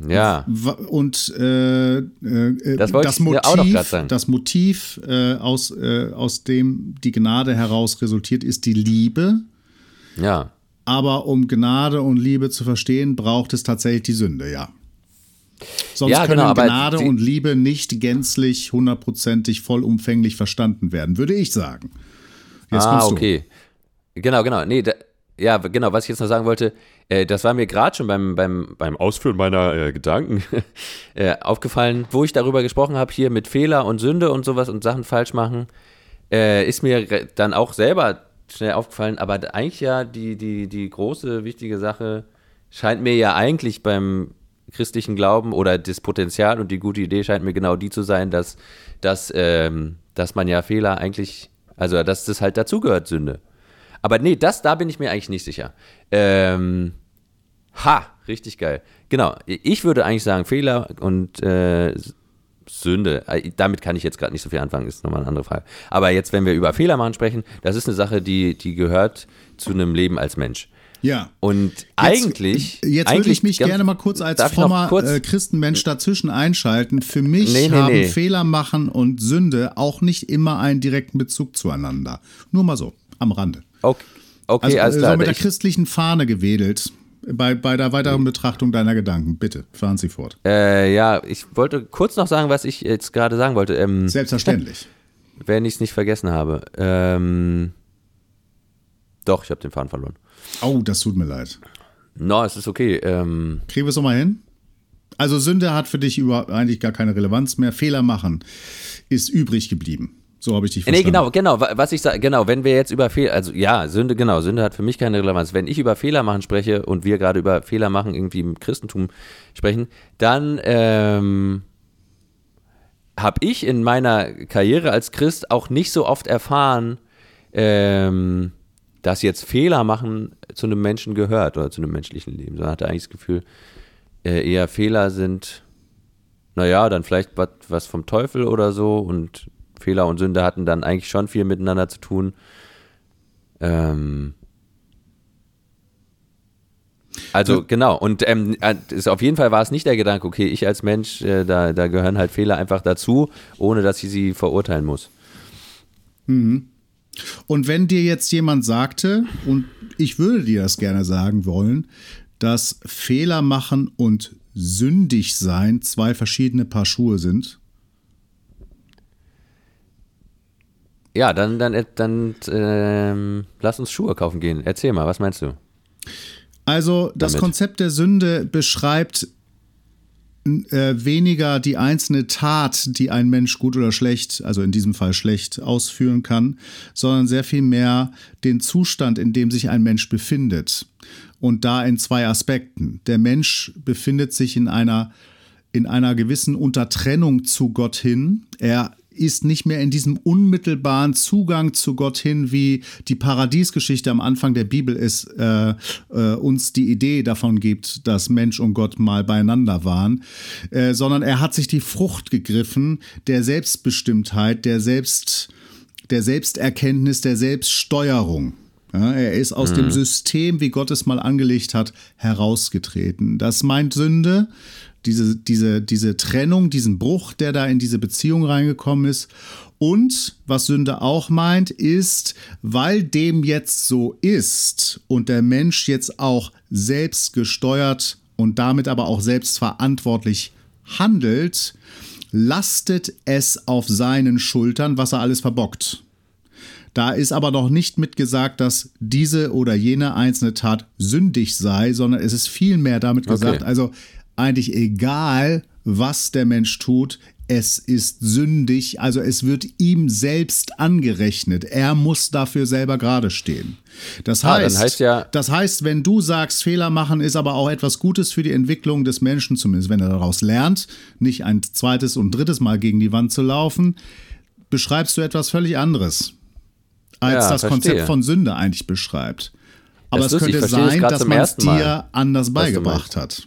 Ja, und äh, äh, Das das Motiv, das Motiv äh, aus, äh, aus dem die Gnade heraus resultiert, ist die Liebe. ja. Aber um Gnade und Liebe zu verstehen, braucht es tatsächlich die Sünde, ja. Sonst Ja, können genau, Gnade und Liebe nicht gänzlich, hundertprozentig, vollumfänglich verstanden werden, würde ich sagen. Jetzt ah, okay. Du. Genau, genau. Nee, da, ja, genau, was ich jetzt noch sagen wollte, äh, das war mir gerade schon beim, beim, beim Ausführen meiner äh, Gedanken äh, aufgefallen, wo ich darüber gesprochen habe, hier mit Fehler und Sünde und sowas und Sachen falsch machen, äh, ist mir dann auch selber schnell aufgefallen, aber eigentlich ja die, die, die große, wichtige Sache scheint mir ja eigentlich beim christlichen Glauben oder das Potenzial und die gute Idee scheint mir genau die zu sein, dass, dass, ähm, dass man ja Fehler eigentlich, also dass das halt dazugehört, Sünde. Aber nee, das, da bin ich mir eigentlich nicht sicher. Ähm, ha, richtig geil. Genau, ich würde eigentlich sagen, Fehler und äh, Sünde, äh, damit kann ich jetzt gerade nicht so viel anfangen, ist nochmal eine andere Frage. Aber jetzt, wenn wir über Fehler machen sprechen, das ist eine Sache, die, die gehört zu einem Leben als Mensch. Ja. Und jetzt, eigentlich. Jetzt eigentlich würde ich mich gerne mal kurz als frommer äh, Christenmensch dazwischen einschalten. Für mich nee, nee, haben nee. Fehler machen und Sünde auch nicht immer einen direkten Bezug zueinander. Nur mal so, am Rande. Okay, okay also, also so mit der christlichen Fahne gewedelt. Bei, bei der weiteren Betrachtung deiner Gedanken. Bitte, fahren Sie fort. Äh, ja, ich wollte kurz noch sagen, was ich jetzt gerade sagen wollte. Ähm, Selbstverständlich. Wenn ich es nicht vergessen habe. Ähm, doch, ich habe den Faden verloren. Oh, das tut mir leid. No, es ist okay. Ähm, Kriegen wir es nochmal hin? Also Sünde hat für dich über, eigentlich gar keine Relevanz mehr. Fehler machen ist übrig geblieben. So habe ich dich verstanden. Nee, genau, genau, was ich sage, genau, wenn wir jetzt über Fehler, also ja, Sünde, genau, Sünde hat für mich keine Relevanz. Wenn ich über Fehler machen spreche und wir gerade über Fehler machen irgendwie im Christentum sprechen, dann ähm, habe ich in meiner Karriere als Christ auch nicht so oft erfahren, ähm, dass jetzt Fehler machen zu einem Menschen gehört oder zu einem menschlichen Leben, sondern hatte eigentlich das Gefühl, äh, eher Fehler sind, naja, dann vielleicht was vom Teufel oder so und Fehler und Sünde hatten dann eigentlich schon viel miteinander zu tun. Ähm, also genau, und ähm, äh, ist, auf jeden Fall war es nicht der Gedanke, okay, ich als Mensch, äh, da, da gehören halt Fehler einfach dazu, ohne dass ich sie verurteilen muss. Mhm. Und wenn dir jetzt jemand sagte, und ich würde dir das gerne sagen wollen, dass Fehler machen und sündig sein zwei verschiedene Paar Schuhe sind, Ja, dann, dann, dann ähm, lass uns Schuhe kaufen gehen. Erzähl mal, was meinst du? Also, das damit? Konzept der Sünde beschreibt äh, weniger die einzelne Tat, die ein Mensch gut oder schlecht, also in diesem Fall schlecht, ausführen kann, sondern sehr viel mehr den Zustand, in dem sich ein Mensch befindet. Und da in zwei Aspekten. Der Mensch befindet sich in einer in einer gewissen Untertrennung zu Gott hin. Er ist nicht mehr in diesem unmittelbaren Zugang zu Gott hin, wie die Paradiesgeschichte am Anfang der Bibel es äh, äh, uns die Idee davon gibt, dass Mensch und Gott mal beieinander waren, äh, sondern er hat sich die Frucht gegriffen der Selbstbestimmtheit, der Selbst, der Selbsterkenntnis, der Selbststeuerung. Ja, er ist aus mhm. dem System, wie Gott es mal angelegt hat, herausgetreten. Das meint Sünde diese, diese, diese Trennung, diesen Bruch, der da in diese Beziehung reingekommen ist. Und was Sünde auch meint, ist, weil dem jetzt so ist und der Mensch jetzt auch selbst gesteuert und damit aber auch selbstverantwortlich handelt, lastet es auf seinen Schultern, was er alles verbockt. Da ist aber noch nicht mitgesagt, dass diese oder jene einzelne Tat sündig sei, sondern es ist vielmehr damit gesagt, okay. also eigentlich egal, was der Mensch tut, es ist sündig, also es wird ihm selbst angerechnet. Er muss dafür selber gerade stehen. Das heißt, ah, heißt ja das heißt, wenn du sagst, Fehler machen ist aber auch etwas Gutes für die Entwicklung des Menschen, zumindest wenn er daraus lernt, nicht ein zweites und drittes Mal gegen die Wand zu laufen, beschreibst du etwas völlig anderes, als ja, das verstehe. Konzept von Sünde eigentlich beschreibt. Aber es könnte sein, dass man es dir anders beigebracht hat.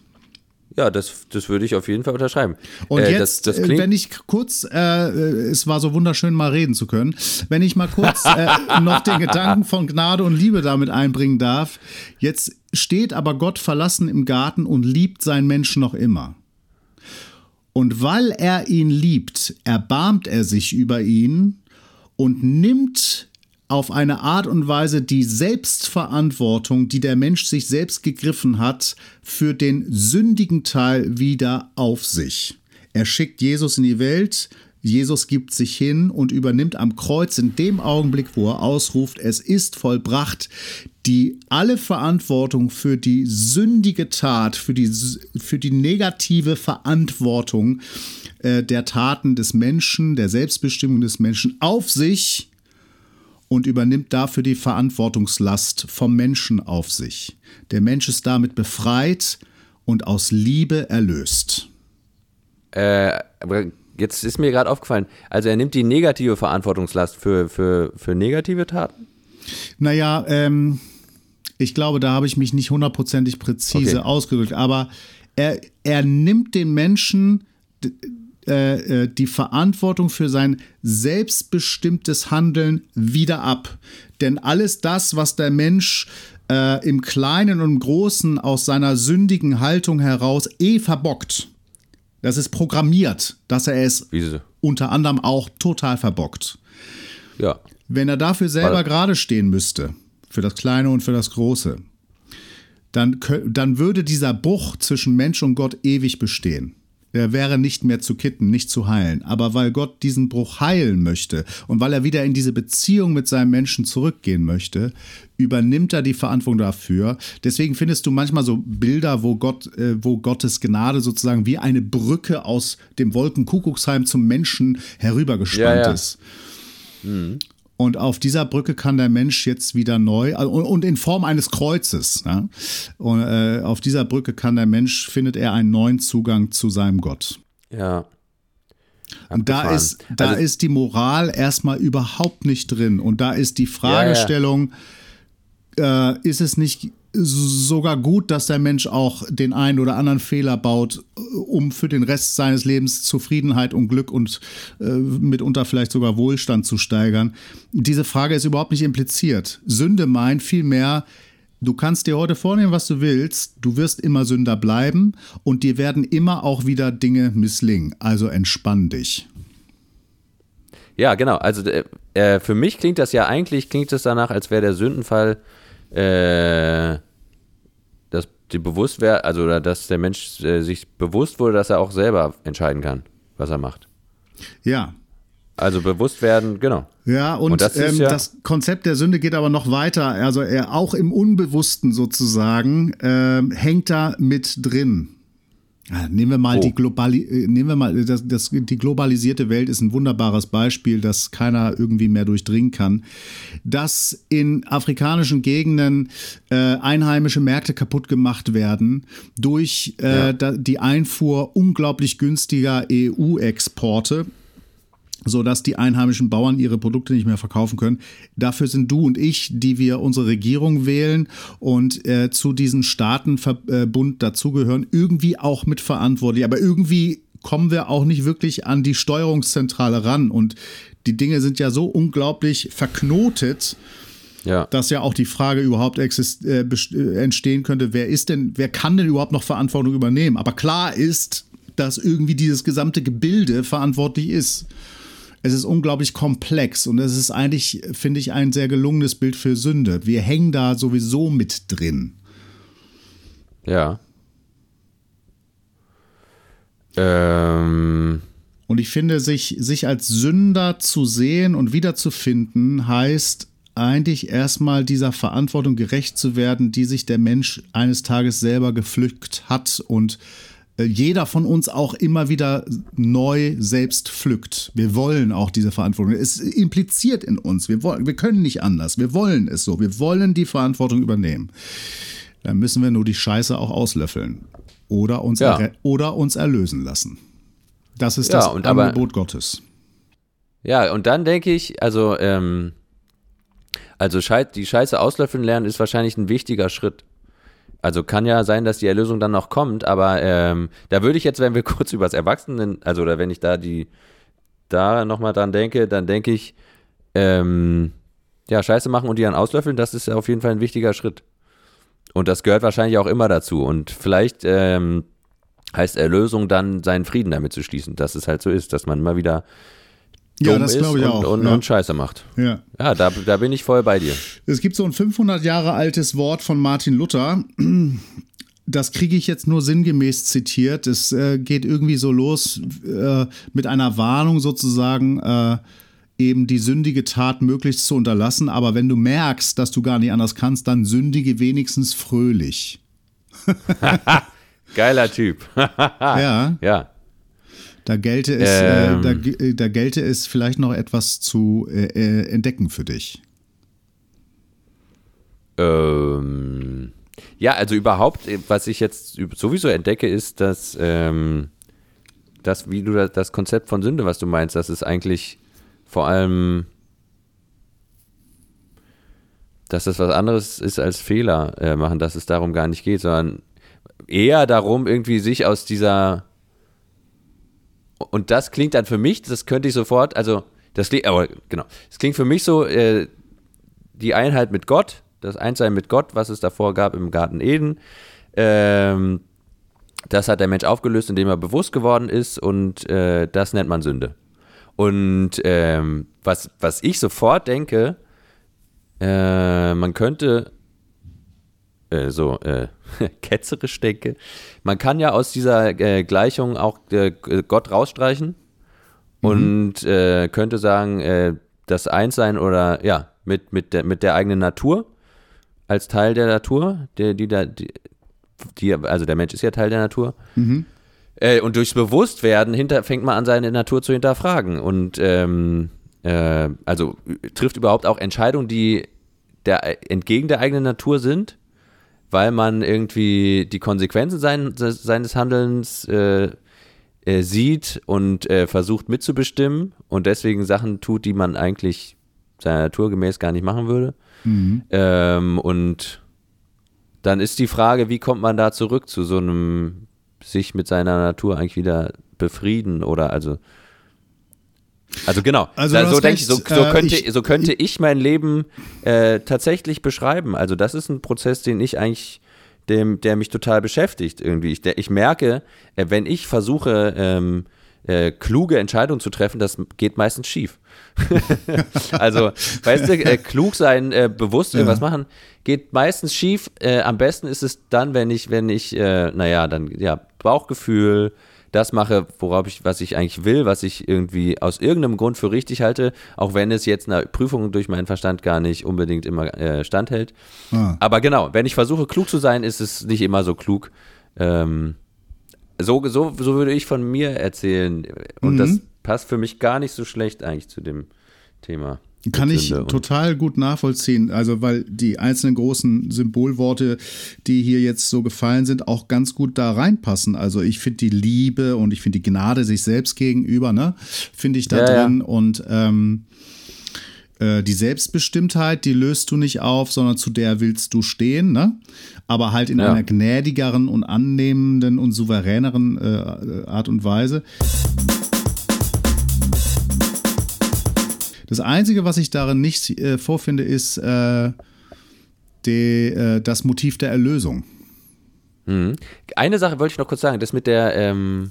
Ja, das, das würde ich auf jeden Fall unterschreiben. Und äh, jetzt, das, das äh, wenn ich kurz, äh, äh, es war so wunderschön, mal reden zu können, wenn ich mal kurz äh, noch den Gedanken von Gnade und Liebe damit einbringen darf. Jetzt steht aber Gott verlassen im Garten und liebt seinen Menschen noch immer. Und weil er ihn liebt, erbarmt er sich über ihn und nimmt auf eine Art und Weise die Selbstverantwortung, die der Mensch sich selbst gegriffen hat, für den sündigen Teil wieder auf sich. Er schickt Jesus in die Welt, Jesus gibt sich hin und übernimmt am Kreuz in dem Augenblick, wo er ausruft, es ist vollbracht, die alle Verantwortung für die sündige Tat, für die, für die negative Verantwortung äh, der Taten des Menschen, der Selbstbestimmung des Menschen auf sich und übernimmt dafür die Verantwortungslast vom Menschen auf sich. Der Mensch ist damit befreit und aus Liebe erlöst. Äh, jetzt ist mir gerade aufgefallen, also er nimmt die negative Verantwortungslast für, für, für negative Taten? Naja, ähm, ich glaube, da habe ich mich nicht hundertprozentig präzise okay. ausgedrückt, aber er, er nimmt den Menschen äh, äh, die Verantwortung für sein selbstbestimmtes Handeln wieder ab. Denn alles das, was der Mensch äh, im Kleinen und im Großen aus seiner sündigen Haltung heraus eh verbockt, das ist programmiert, dass er es Wieso? unter anderem auch total verbockt. Ja. Wenn er dafür selber gerade stehen müsste, für das Kleine und für das Große, dann, dann würde dieser Bruch zwischen Mensch und Gott ewig bestehen. Er wäre nicht mehr zu kitten, nicht zu heilen. Aber weil Gott diesen Bruch heilen möchte und weil er wieder in diese Beziehung mit seinem Menschen zurückgehen möchte, übernimmt er die Verantwortung dafür. Deswegen findest du manchmal so Bilder, wo Gott, äh, wo Gottes Gnade sozusagen wie eine Brücke aus dem Wolkenkuckucksheim zum Menschen herübergespannt ja, ja. ist. Mhm. Und auf dieser Brücke kann der Mensch jetzt wieder neu, äh, und in Form eines Kreuzes, ja? und äh, auf dieser Brücke kann der Mensch, findet er einen neuen Zugang zu seinem Gott. Ja. Und da ist, da also, ist die Moral erstmal überhaupt nicht drin. Und da ist die Fragestellung, ja, ja. Äh, ist es nicht sogar gut, dass der Mensch auch den einen oder anderen Fehler baut, um für den Rest seines Lebens Zufriedenheit und Glück und äh, mitunter vielleicht sogar Wohlstand zu steigern. Diese Frage ist überhaupt nicht impliziert. Sünde meint vielmehr, du kannst dir heute vornehmen, was du willst, du wirst immer Sünder bleiben und dir werden immer auch wieder Dinge misslingen. Also entspann dich. Ja, genau. Also äh, äh für mich klingt das ja eigentlich, klingt es danach, als wäre der Sündenfall äh, dass die bewusst wäre, also dass der Mensch äh, sich bewusst wurde, dass er auch selber entscheiden kann, was er macht. Ja. Also bewusst werden, genau. Ja, und, und das, ähm, ja das, Konzept der Sünde geht aber noch weiter. Also er auch im Unbewussten sozusagen ähm, hängt da mit drin. Nehmen wir mal oh. die Globali äh, nehmen wir mal das, das, die globalisierte Welt ist ein wunderbares Beispiel, das keiner irgendwie mehr durchdringen kann. Dass in afrikanischen Gegenden äh, einheimische Märkte kaputt gemacht werden durch äh, ja. die Einfuhr unglaublich günstiger EU-Exporte so dass die einheimischen Bauern ihre Produkte nicht mehr verkaufen können. Dafür sind du und ich, die wir unsere Regierung wählen und äh, zu diesem Staatenverbund dazugehören, irgendwie auch mitverantwortlich. Aber irgendwie kommen wir auch nicht wirklich an die Steuerungszentrale ran und die Dinge sind ja so unglaublich verknotet. Ja. Dass ja auch die Frage überhaupt exist äh, äh entstehen könnte, wer ist denn, wer kann denn überhaupt noch Verantwortung übernehmen? Aber klar ist, dass irgendwie dieses gesamte Gebilde verantwortlich ist es ist unglaublich komplex und es ist eigentlich, finde ich, ein sehr gelungenes Bild für Sünde. Wir hängen da sowieso mit drin. Ja. Ähm. Und ich finde, sich, sich als Sünder zu sehen und wiederzufinden, heißt eigentlich erstmal dieser Verantwortung gerecht zu werden, die sich der Mensch eines Tages selber gepflückt hat und jeder von uns auch immer wieder neu selbst pflückt. Wir wollen auch diese Verantwortung. Es impliziert in uns. Wir, wollen, wir können nicht anders. Wir wollen es so. Wir wollen die Verantwortung übernehmen. Dann müssen wir nur die Scheiße auch auslöffeln oder uns, ja. oder uns erlösen lassen. Das ist ja, das Angebot aber, Gottes. Ja, und dann denke ich, also, ähm, also die Scheiße auslöffeln lernen ist wahrscheinlich ein wichtiger Schritt. Also kann ja sein, dass die Erlösung dann noch kommt, aber ähm, da würde ich jetzt, wenn wir kurz über das Erwachsenen, also oder wenn ich da die, da nochmal dran denke, dann denke ich, ähm, ja, Scheiße machen und die dann auslöffeln, das ist auf jeden Fall ein wichtiger Schritt. Und das gehört wahrscheinlich auch immer dazu. Und vielleicht ähm, heißt Erlösung dann, seinen Frieden damit zu schließen, dass es halt so ist, dass man immer wieder ja, das glaube ich und, auch. Und, ja. und, Scheiße macht. Ja, ja da, da bin ich voll bei dir. Es gibt so ein 500 Jahre altes Wort von Martin Luther, das kriege ich jetzt nur sinngemäß zitiert. Es äh, geht irgendwie so los äh, mit einer Warnung sozusagen, äh, eben die sündige Tat möglichst zu unterlassen. Aber wenn du merkst, dass du gar nicht anders kannst, dann sündige wenigstens fröhlich. Geiler Typ. ja. Ja. Da gelte es, ähm. da, da, gelte es vielleicht noch etwas zu entdecken für dich. Ähm. Ja, also überhaupt, äh, was ich jetzt sowieso entdecke, ist, dass ähm, das, wie du das Konzept von Sünde, was du meinst, das ist eigentlich vor allem, dass das was anderes ist als Fehler äh, machen, dass es darum gar nicht geht, sondern eher darum, irgendwie sich aus dieser und das klingt dann für mich, das könnte ich sofort, also das aber genau, es klingt für mich so, äh, die Einheit mit Gott, das Einssein mit Gott, was es davor gab im Garten Eden. Ähm, das hat der Mensch aufgelöst, indem er bewusst geworden ist und äh, das nennt man Sünde. Und ähm, was, was ich sofort denke, äh, man könnte äh, so äh, ketzerisch denke, man kann ja aus dieser äh, Gleichung auch äh, Gott rausstreichen mhm. und könnte sagen, das Einssein oder ja, mit, mit, der, mit der eigenen Natur als Teil der Natur, der, die, die, die, also der Mensch ist ja Teil der Natur. Mhm. Äh, und durchs Bewusstwerden hinter, fängt man an, seine Natur zu hinterfragen. Und ähm, äh, also trifft überhaupt auch Entscheidungen, die der, entgegen der eigenen Natur sind, weil man irgendwie die Konsequenzen sein, seines Handelns äh, äh sieht und äh, versucht mitzubestimmen und deswegen Sachen tut, die man eigentlich seiner Natur gemäß gar nicht machen würde. Mhm. Ähm, und dann ist die Frage, wie kommt man da zurück zu so einem sich mit seiner Natur eigentlich wieder befrieden oder also also genau, also da, so, denke ich, so, so, äh, könnte, ich, so könnte ich mein Leben äh, tatsächlich beschreiben. Also das ist ein Prozess, den ich eigentlich, dem, der mich total beschäftigt irgendwie. Ich, der, ich merke, äh, wenn ich versuche, ähm, äh, kluge Entscheidungen zu treffen, das geht meistens schief. also, weißt du, äh, klug sein, äh, bewusst irgendwas ja. machen, geht meistens schief. Äh, am besten ist es dann, wenn ich, wenn ich, äh, naja, dann, ja, Bauchgefühl, das mache, worauf ich, was ich eigentlich will, was ich irgendwie aus irgendeinem Grund für richtig halte, auch wenn es jetzt einer Prüfung durch meinen Verstand gar nicht unbedingt immer äh, standhält. Ah. Aber genau, wenn ich versuche, klug zu sein, ist es nicht immer so klug. Ähm, so, so, so würde ich von mir erzählen. Und mhm. das passt für mich gar nicht so schlecht eigentlich zu dem Thema. Kann ich total gut nachvollziehen. Also, weil die einzelnen großen Symbolworte, die hier jetzt so gefallen sind, auch ganz gut da reinpassen. Also, ich finde die Liebe und ich finde die Gnade sich selbst gegenüber, ne, finde ich da ja, drin. Ja. Und ähm, äh, die Selbstbestimmtheit, die löst du nicht auf, sondern zu der willst du stehen, ne? Aber halt in ja. einer gnädigeren und annehmenden und souveräneren äh, Art und Weise. Das Einzige, was ich darin nicht äh, vorfinde, ist äh, die, äh, das Motiv der Erlösung. Mhm. Eine Sache wollte ich noch kurz sagen, das mit der ähm,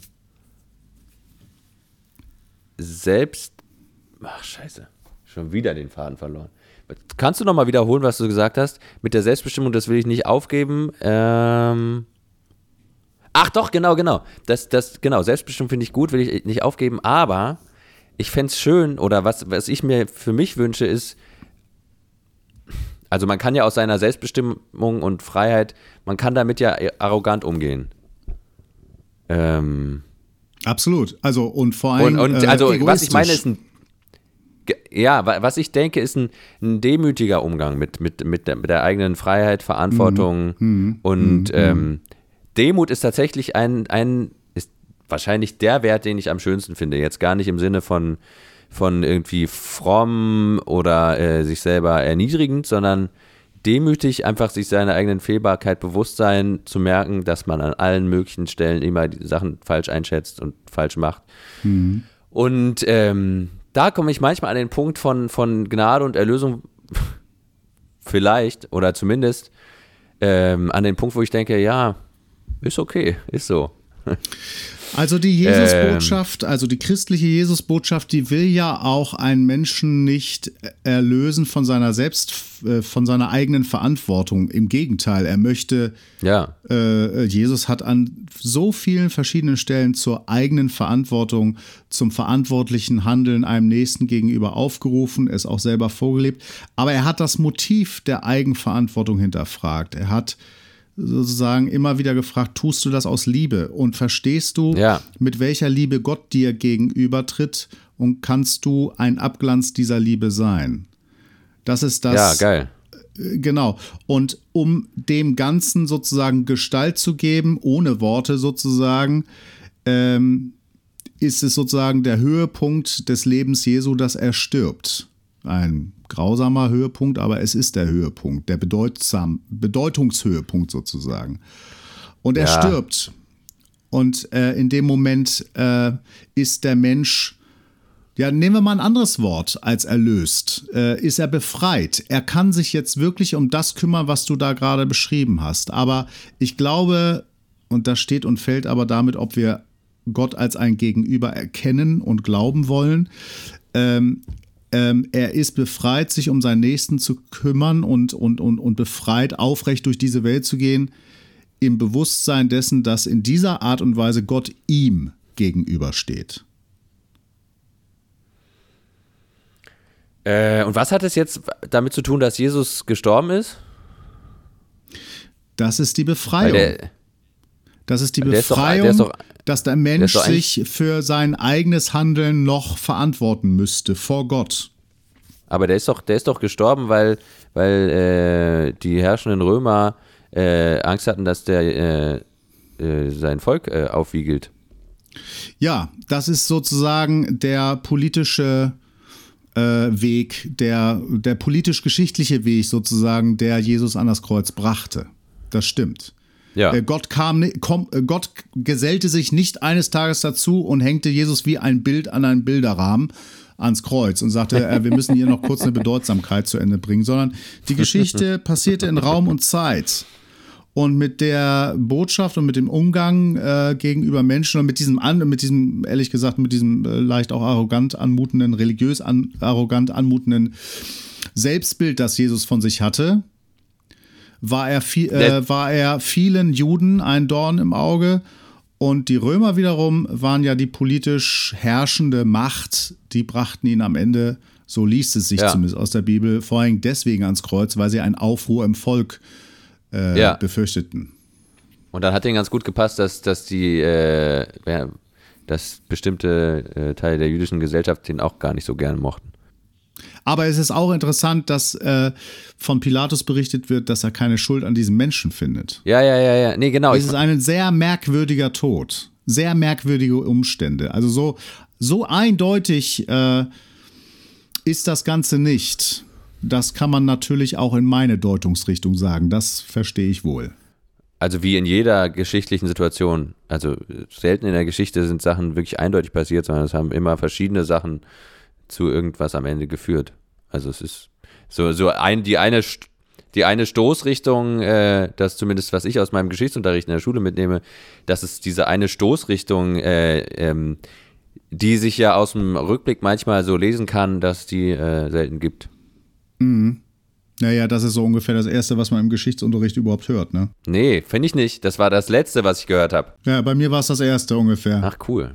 Selbst... Ach, scheiße. Schon wieder den Faden verloren. Kannst du nochmal wiederholen, was du gesagt hast? Mit der Selbstbestimmung, das will ich nicht aufgeben. Ähm Ach doch, genau, genau. Das, das, genau, Selbstbestimmung finde ich gut, will ich nicht aufgeben, aber ich fände es schön, oder was, was ich mir für mich wünsche, ist, also man kann ja aus seiner Selbstbestimmung und Freiheit, man kann damit ja arrogant umgehen. Ähm, Absolut. Also und vor allem. Und, und also was ich meine ist ein ja, was ich denke, ist ein, ein demütiger Umgang mit, mit, mit, der, mit der eigenen Freiheit, Verantwortung mhm. mhm. und mhm. Ähm, Demut ist tatsächlich ein, ein, wahrscheinlich der Wert, den ich am schönsten finde. Jetzt gar nicht im Sinne von, von irgendwie fromm oder äh, sich selber erniedrigend, sondern demütig einfach sich seiner eigenen Fehlbarkeit bewusst sein, zu merken, dass man an allen möglichen Stellen immer die Sachen falsch einschätzt und falsch macht. Mhm. Und ähm, da komme ich manchmal an den Punkt von, von Gnade und Erlösung, vielleicht, oder zumindest ähm, an den Punkt, wo ich denke, ja, ist okay, ist so. Also die Jesusbotschaft, ähm, also die christliche Jesusbotschaft, die will ja auch einen Menschen nicht erlösen von seiner selbst, äh, von seiner eigenen Verantwortung. Im Gegenteil, er möchte, ja. Äh, Jesus hat an so vielen verschiedenen Stellen zur eigenen Verantwortung, zum verantwortlichen Handeln einem Nächsten gegenüber aufgerufen, es auch selber vorgelebt. Aber er hat das Motiv der Eigenverantwortung hinterfragt. Er hat sozusagen immer wieder gefragt, tust du das aus Liebe und verstehst du, ja. mit welcher Liebe Gott dir gegenüber tritt und kannst du ein Abglanz dieser Liebe sein? Das ist das. Ja, geil. Äh, genau. Und um dem Ganzen sozusagen Gestalt zu geben, ohne Worte sozusagen, ähm, ist es sozusagen der Höhepunkt des Lebens Jesu, dass er stirbt. Ein grausamer Höhepunkt, aber es ist der Höhepunkt, der bedeutsam, Bedeutungshöhepunkt sozusagen. Und er ja. stirbt. Und äh, in dem Moment äh, ist der Mensch, ja, nehmen wir mal ein anderes Wort als erlöst, äh, ist er befreit. Er kann sich jetzt wirklich um das kümmern, was du da gerade beschrieben hast. Aber ich glaube, und das steht und fällt aber damit, ob wir Gott als ein Gegenüber erkennen und glauben wollen. Ähm, ähm, er ist befreit, sich um seinen Nächsten zu kümmern und, und, und, und befreit, aufrecht durch diese Welt zu gehen, im Bewusstsein dessen, dass in dieser Art und Weise Gott ihm gegenübersteht. Äh, und was hat es jetzt damit zu tun, dass Jesus gestorben ist? Das ist die Befreiung. Der, das ist die Befreiung, ist doch, doch, dass der Mensch der sich für sein eigenes Handeln noch verantworten müsste vor Gott. Aber der ist doch, der ist doch gestorben, weil, weil äh, die herrschenden Römer äh, Angst hatten, dass der äh, äh sein Volk äh, aufwiegelt. Ja, das ist sozusagen der politische äh, Weg, der, der politisch-geschichtliche Weg sozusagen, der Jesus an das Kreuz brachte. Das stimmt. Ja. Äh, Gott kam, komm, äh, Gott gesellte sich nicht eines Tages dazu und hängte Jesus wie ein Bild an einen Bilderrahmen ans Kreuz und sagte, äh, wir müssen hier noch kurz eine Bedeutsamkeit zu Ende bringen, sondern die Geschichte passierte in Raum und Zeit. Und mit der Botschaft und mit dem Umgang äh, gegenüber Menschen und mit diesem, an, mit diesem, ehrlich gesagt, mit diesem äh, leicht auch arrogant anmutenden, religiös an, arrogant anmutenden Selbstbild, das Jesus von sich hatte, war er, viel, äh, war er vielen Juden ein Dorn im Auge. Und die Römer wiederum waren ja die politisch herrschende Macht, die brachten ihn am Ende, so liest es sich ja. zumindest aus der Bibel, vor allem deswegen ans Kreuz, weil sie einen Aufruhr im Volk äh, ja. befürchteten. Und dann hat ihnen ganz gut gepasst, dass, dass die, äh, dass bestimmte äh, Teile der jüdischen Gesellschaft den auch gar nicht so gerne mochten. Aber es ist auch interessant, dass äh, von Pilatus berichtet wird, dass er keine Schuld an diesem Menschen findet. Ja, ja, ja, ja. Nee, genau. Es ist ein sehr merkwürdiger Tod. Sehr merkwürdige Umstände. Also so, so eindeutig äh, ist das Ganze nicht. Das kann man natürlich auch in meine Deutungsrichtung sagen. Das verstehe ich wohl. Also wie in jeder geschichtlichen Situation. Also selten in der Geschichte sind Sachen wirklich eindeutig passiert, sondern es haben immer verschiedene Sachen zu irgendwas am Ende geführt. Also es ist so, so ein, die eine die eine Stoßrichtung, äh, das zumindest was ich aus meinem Geschichtsunterricht in der Schule mitnehme, dass es diese eine Stoßrichtung, äh, ähm, die sich ja aus dem Rückblick manchmal so lesen kann, dass die äh, selten gibt. Mhm. Naja, das ist so ungefähr das Erste, was man im Geschichtsunterricht überhaupt hört, ne? Nee, finde ich nicht. Das war das Letzte, was ich gehört habe. Ja, bei mir war es das Erste ungefähr. Ach, cool.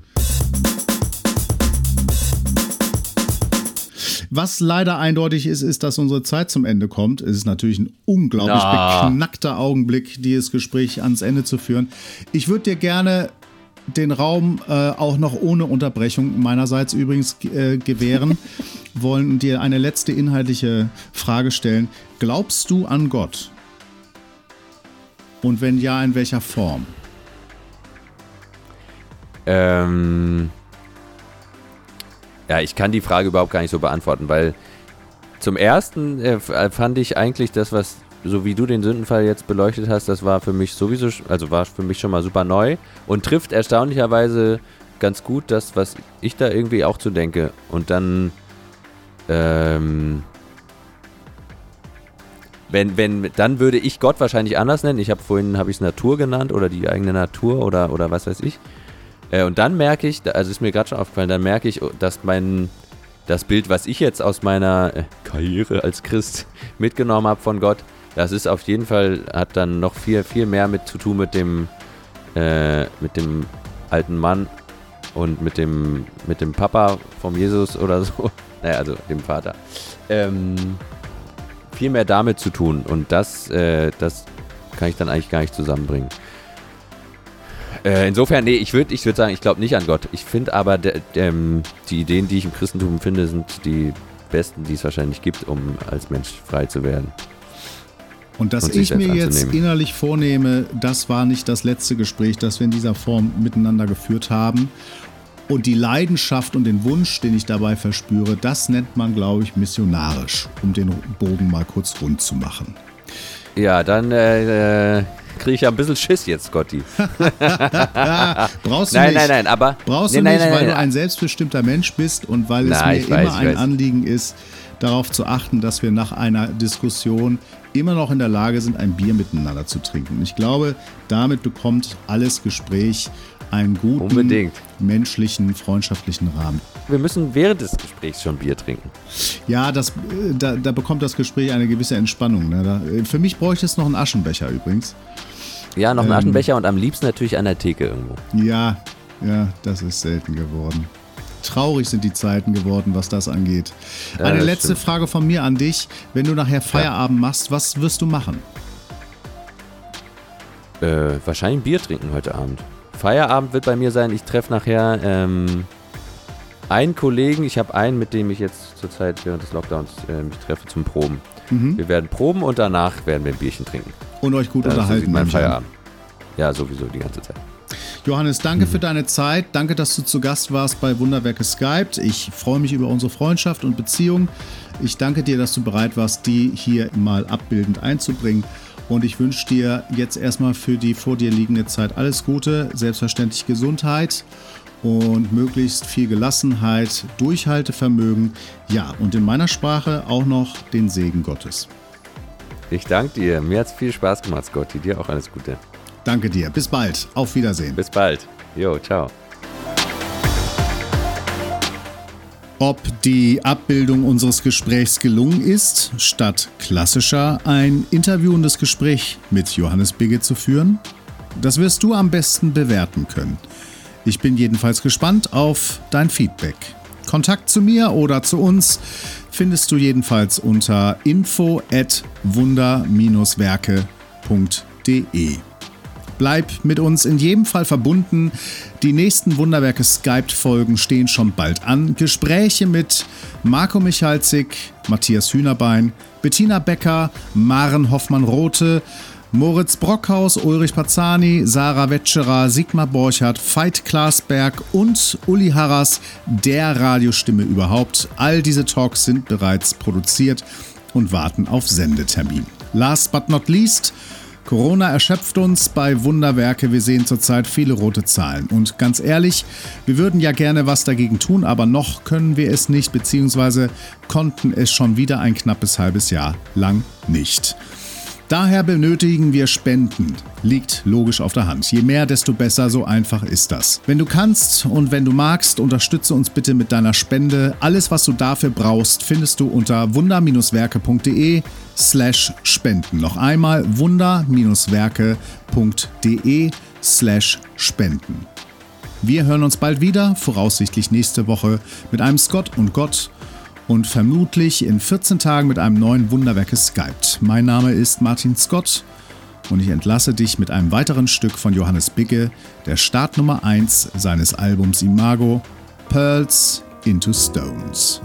Was leider eindeutig ist, ist, dass unsere Zeit zum Ende kommt. Es ist natürlich ein unglaublich Na. beknackter Augenblick, dieses Gespräch ans Ende zu führen. Ich würde dir gerne den Raum äh, auch noch ohne Unterbrechung meinerseits übrigens äh, gewähren wollen und dir eine letzte inhaltliche Frage stellen. Glaubst du an Gott? Und wenn ja, in welcher Form? Ähm, ja, ich kann die Frage überhaupt gar nicht so beantworten, weil zum ersten äh, äh, fand ich eigentlich das, was, so wie du den Sündenfall jetzt beleuchtet hast, das war für mich sowieso, also war für mich schon mal super neu und trifft erstaunlicherweise ganz gut das, was ich da irgendwie auch zu denke. Und dann, ähm, wenn, wenn, dann würde ich Gott wahrscheinlich anders nennen. Ich habe vorhin, habe ich es Natur genannt oder die eigene Natur oder, oder was weiß ich. Äh, und dann merke ich, also ist mir gerade schon aufgefallen, dann merke ich, dass mein, das Bild, was ich jetzt aus meiner äh, Karriere als Christ mitgenommen habe von Gott, das ist auf jeden Fall, hat dann noch viel, viel mehr mit zu tun mit dem, äh, mit dem alten Mann und mit dem, mit dem Papa vom Jesus oder so. Naja, also dem Vater. Ähm, viel mehr damit zu tun und das, äh, das kann ich dann eigentlich gar nicht zusammenbringen. Äh, insofern, nee, ich würde ich würd sagen, ich glaube nicht an Gott. Ich finde aber, ähm, die Ideen, die ich im Christentum finde, sind die besten, die es wahrscheinlich gibt, um als Mensch frei zu werden. Und dass und ich mir jetzt innerlich vornehme, das war nicht das letzte Gespräch, das wir in dieser Form miteinander geführt haben. Und die Leidenschaft und den Wunsch, den ich dabei verspüre, das nennt man, glaube ich, missionarisch, um den Bogen mal kurz rund zu machen. Ja, dann äh, äh kriege ich ja ein bisschen Schiss jetzt, Gotti. brauchst du nein, nicht. Nein, nein, nein, aber. Brauchst nee, du nicht, nein, weil du ein selbstbestimmter Mensch bist und weil es mir immer weiß, ein weiß. Anliegen ist, darauf zu achten, dass wir nach einer Diskussion immer noch in der Lage sind, ein Bier miteinander zu trinken. Und ich glaube, damit bekommt alles Gespräch einen guten, Unbedingt. menschlichen, freundschaftlichen Rahmen. Wir müssen während des Gesprächs schon Bier trinken. Ja, das, äh, da, da bekommt das Gespräch eine gewisse Entspannung. Ne? Da, äh, für mich bräuchte es noch einen Aschenbecher übrigens. Ja, noch einen ähm, Aschenbecher und am liebsten natürlich an der Theke irgendwo. Ja, ja, das ist selten geworden. Traurig sind die Zeiten geworden, was das angeht. Ja, Eine das letzte stimmt. Frage von mir an dich. Wenn du nachher Feierabend ja. machst, was wirst du machen? Äh, wahrscheinlich Bier trinken heute Abend. Feierabend wird bei mir sein. Ich treffe nachher ähm, einen Kollegen. Ich habe einen, mit dem ich jetzt zurzeit während des Lockdowns äh, mich treffe zum Proben. Mhm. Wir werden proben und danach werden wir ein Bierchen trinken. Und euch gut das unterhalten. Mein Feierabend. Ja, sowieso die ganze Zeit. Johannes, danke mhm. für deine Zeit. Danke, dass du zu Gast warst bei Wunderwerke Skype. Ich freue mich über unsere Freundschaft und Beziehung. Ich danke dir, dass du bereit warst, die hier mal abbildend einzubringen. Und ich wünsche dir jetzt erstmal für die vor dir liegende Zeit alles Gute, selbstverständlich Gesundheit und möglichst viel Gelassenheit, Durchhaltevermögen. Ja, und in meiner Sprache auch noch den Segen Gottes. Ich danke dir. Mir hat es viel Spaß gemacht, Scotty. Dir auch alles Gute. Danke dir. Bis bald. Auf Wiedersehen. Bis bald. Jo, ciao. Ob die Abbildung unseres Gesprächs gelungen ist, statt klassischer ein interviewendes Gespräch mit Johannes Bigge zu führen, das wirst du am besten bewerten können. Ich bin jedenfalls gespannt auf dein Feedback. Kontakt zu mir oder zu uns findest du jedenfalls unter info at wunder-werke.de. Bleib mit uns in jedem Fall verbunden. Die nächsten Wunderwerke Skype-Folgen stehen schon bald an. Gespräche mit Marco Michalzig, Matthias Hühnerbein, Bettina Becker, Maren Hoffmann-Rote, Moritz Brockhaus, Ulrich Pazzani, Sarah Wetscherer, Sigmar Borchardt, Veit Klaasberg und Uli Harras, der Radiostimme überhaupt. All diese Talks sind bereits produziert und warten auf Sendetermin. Last but not least, Corona erschöpft uns bei Wunderwerke. Wir sehen zurzeit viele rote Zahlen. Und ganz ehrlich, wir würden ja gerne was dagegen tun, aber noch können wir es nicht, beziehungsweise konnten es schon wieder ein knappes halbes Jahr lang nicht. Daher benötigen wir Spenden. Liegt logisch auf der Hand. Je mehr, desto besser, so einfach ist das. Wenn du kannst und wenn du magst, unterstütze uns bitte mit deiner Spende. Alles, was du dafür brauchst, findest du unter wunder-werke.de slash spenden. Noch einmal wunder-werke.de slash spenden. Wir hören uns bald wieder, voraussichtlich nächste Woche, mit einem Scott und Gott und vermutlich in 14 Tagen mit einem neuen Wunderwerk geskypt. Mein Name ist Martin Scott und ich entlasse dich mit einem weiteren Stück von Johannes Bigge, der Startnummer 1 seines Albums Imago, Pearls into Stones.